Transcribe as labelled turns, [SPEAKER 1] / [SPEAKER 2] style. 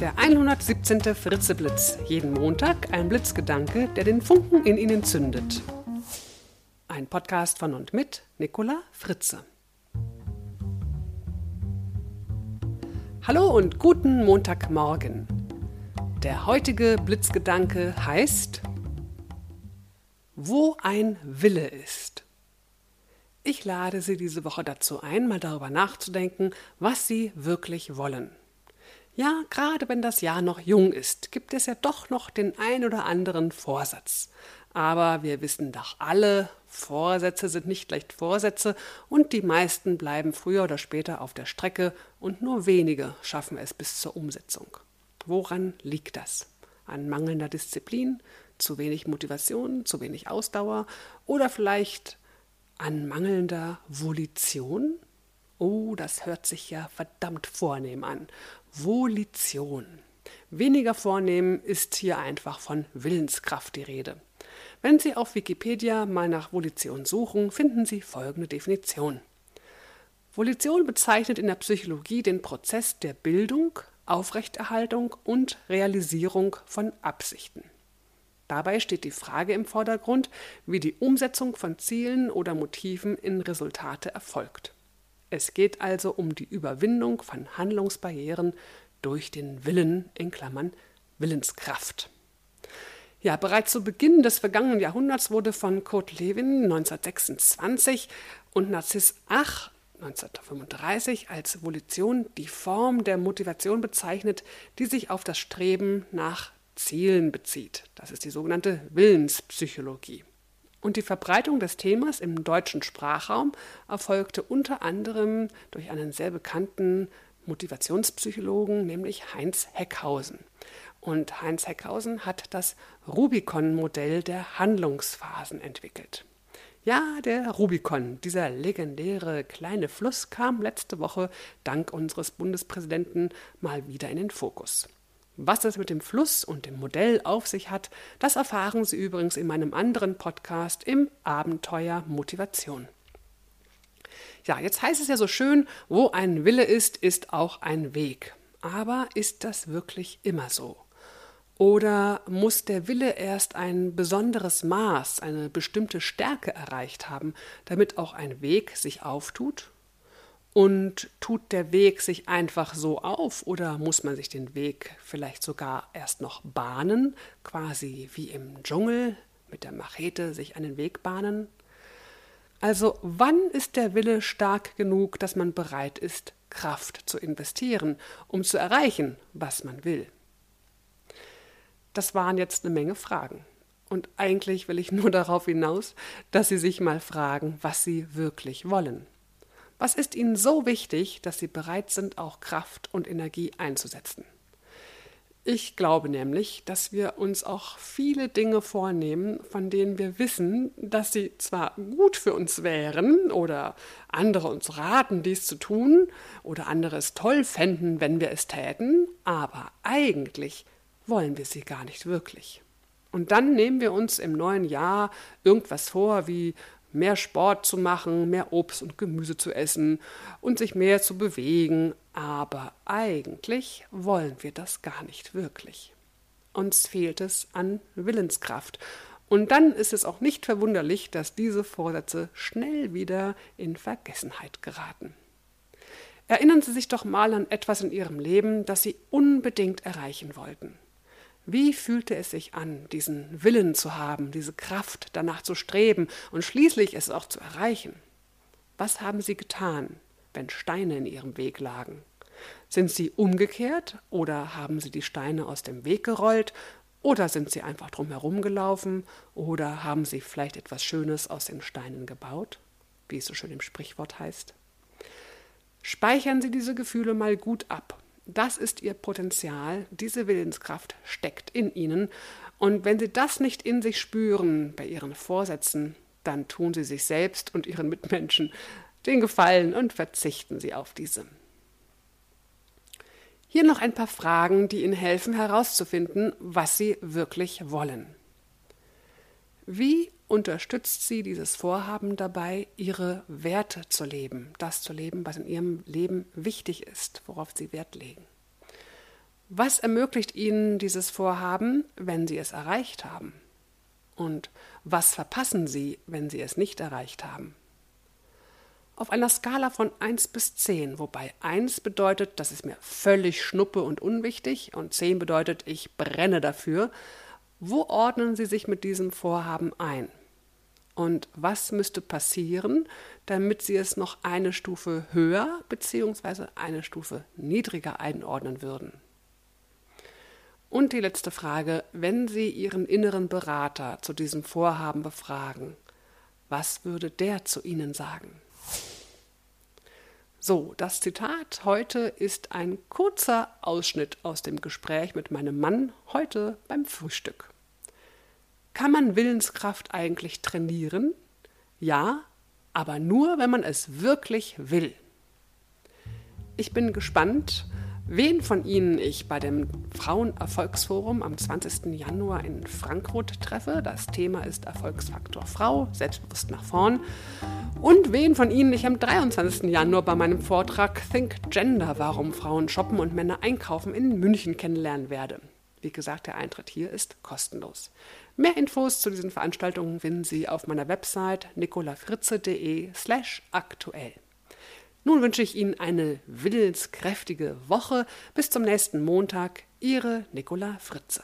[SPEAKER 1] Der 117. Fritzeblitz. Jeden Montag ein Blitzgedanke, der den Funken in Ihnen zündet. Ein Podcast von und mit Nicola Fritze. Hallo und guten Montagmorgen. Der heutige Blitzgedanke heißt Wo ein Wille ist. Ich lade Sie diese Woche dazu ein, mal darüber nachzudenken, was Sie wirklich wollen. Ja, gerade wenn das Jahr noch jung ist, gibt es ja doch noch den ein oder anderen Vorsatz. Aber wir wissen doch alle, Vorsätze sind nicht leicht Vorsätze und die meisten bleiben früher oder später auf der Strecke und nur wenige schaffen es bis zur Umsetzung. Woran liegt das? An mangelnder Disziplin, zu wenig Motivation, zu wenig Ausdauer oder vielleicht an mangelnder Volition? Oh, das hört sich ja verdammt vornehm an. Volition. Weniger vornehm ist hier einfach von Willenskraft die Rede. Wenn Sie auf Wikipedia mal nach Volition suchen, finden Sie folgende Definition. Volition bezeichnet in der Psychologie den Prozess der Bildung, Aufrechterhaltung und Realisierung von Absichten. Dabei steht die Frage im Vordergrund, wie die Umsetzung von Zielen oder Motiven in Resultate erfolgt. Es geht also um die Überwindung von Handlungsbarrieren durch den Willen in Klammern Willenskraft. Ja, bereits zu Beginn des vergangenen Jahrhunderts wurde von Kurt Lewin 1926 und Narziss Ach 1935 als Volition die Form der Motivation bezeichnet, die sich auf das Streben nach Zielen bezieht. Das ist die sogenannte Willenspsychologie. Und die Verbreitung des Themas im deutschen Sprachraum erfolgte unter anderem durch einen sehr bekannten Motivationspsychologen, nämlich Heinz Heckhausen. Und Heinz Heckhausen hat das Rubicon-Modell der Handlungsphasen entwickelt. Ja, der Rubicon, dieser legendäre kleine Fluss, kam letzte Woche dank unseres Bundespräsidenten mal wieder in den Fokus. Was es mit dem Fluss und dem Modell auf sich hat, das erfahren Sie übrigens in meinem anderen Podcast im Abenteuer Motivation. Ja, jetzt heißt es ja so schön, wo ein Wille ist, ist auch ein Weg. Aber ist das wirklich immer so? Oder muss der Wille erst ein besonderes Maß, eine bestimmte Stärke erreicht haben, damit auch ein Weg sich auftut und tut der Weg sich einfach so auf oder muss man sich den Weg vielleicht sogar erst noch bahnen, quasi wie im Dschungel mit der Machete sich einen Weg bahnen? Also wann ist der Wille stark genug, dass man bereit ist, Kraft zu investieren, um zu erreichen, was man will? Das waren jetzt eine Menge Fragen. Und eigentlich will ich nur darauf hinaus, dass Sie sich mal fragen, was Sie wirklich wollen. Was ist Ihnen so wichtig, dass Sie bereit sind, auch Kraft und Energie einzusetzen? Ich glaube nämlich, dass wir uns auch viele Dinge vornehmen, von denen wir wissen, dass sie zwar gut für uns wären oder andere uns raten, dies zu tun oder andere es toll fänden, wenn wir es täten, aber eigentlich wollen wir sie gar nicht wirklich. Und dann nehmen wir uns im neuen Jahr irgendwas vor, wie mehr Sport zu machen, mehr Obst und Gemüse zu essen und sich mehr zu bewegen, aber eigentlich wollen wir das gar nicht wirklich. Uns fehlt es an Willenskraft. Und dann ist es auch nicht verwunderlich, dass diese Vorsätze schnell wieder in Vergessenheit geraten. Erinnern Sie sich doch mal an etwas in Ihrem Leben, das Sie unbedingt erreichen wollten. Wie fühlte es sich an, diesen Willen zu haben, diese Kraft danach zu streben und schließlich es auch zu erreichen? Was haben Sie getan, wenn Steine in Ihrem Weg lagen? Sind Sie umgekehrt oder haben Sie die Steine aus dem Weg gerollt oder sind Sie einfach drumherum gelaufen oder haben Sie vielleicht etwas Schönes aus den Steinen gebaut, wie es so schön im Sprichwort heißt? Speichern Sie diese Gefühle mal gut ab das ist ihr Potenzial, diese Willenskraft steckt in ihnen. Und wenn sie das nicht in sich spüren bei ihren Vorsätzen, dann tun sie sich selbst und ihren Mitmenschen den Gefallen und verzichten sie auf diese. Hier noch ein paar Fragen, die Ihnen helfen herauszufinden, was Sie wirklich wollen. Wie unterstützt Sie dieses Vorhaben dabei, Ihre Werte zu leben, das zu leben, was in Ihrem Leben wichtig ist, worauf Sie Wert legen? Was ermöglicht Ihnen dieses Vorhaben, wenn Sie es erreicht haben? Und was verpassen Sie, wenn Sie es nicht erreicht haben? Auf einer Skala von 1 bis 10, wobei 1 bedeutet, das ist mir völlig schnuppe und unwichtig und 10 bedeutet, ich brenne dafür, wo ordnen Sie sich mit diesem Vorhaben ein? Und was müsste passieren, damit Sie es noch eine Stufe höher bzw. eine Stufe niedriger einordnen würden? Und die letzte Frage, wenn Sie Ihren inneren Berater zu diesem Vorhaben befragen, was würde der zu Ihnen sagen? So, das Zitat heute ist ein kurzer Ausschnitt aus dem Gespräch mit meinem Mann heute beim Frühstück. Kann man Willenskraft eigentlich trainieren? Ja, aber nur, wenn man es wirklich will. Ich bin gespannt, wen von Ihnen ich bei dem Frauenerfolgsforum am 20. Januar in Frankfurt treffe. Das Thema ist Erfolgsfaktor Frau, selbstbewusst nach vorn. Und wen von Ihnen ich am 23. Januar bei meinem Vortrag Think Gender, warum Frauen shoppen und Männer einkaufen in München kennenlernen werde. Wie gesagt, der Eintritt hier ist kostenlos. Mehr Infos zu diesen Veranstaltungen finden Sie auf meiner Website nicolafritze.de slash aktuell. Nun wünsche ich Ihnen eine willenskräftige Woche. Bis zum nächsten Montag. Ihre Nicola Fritze.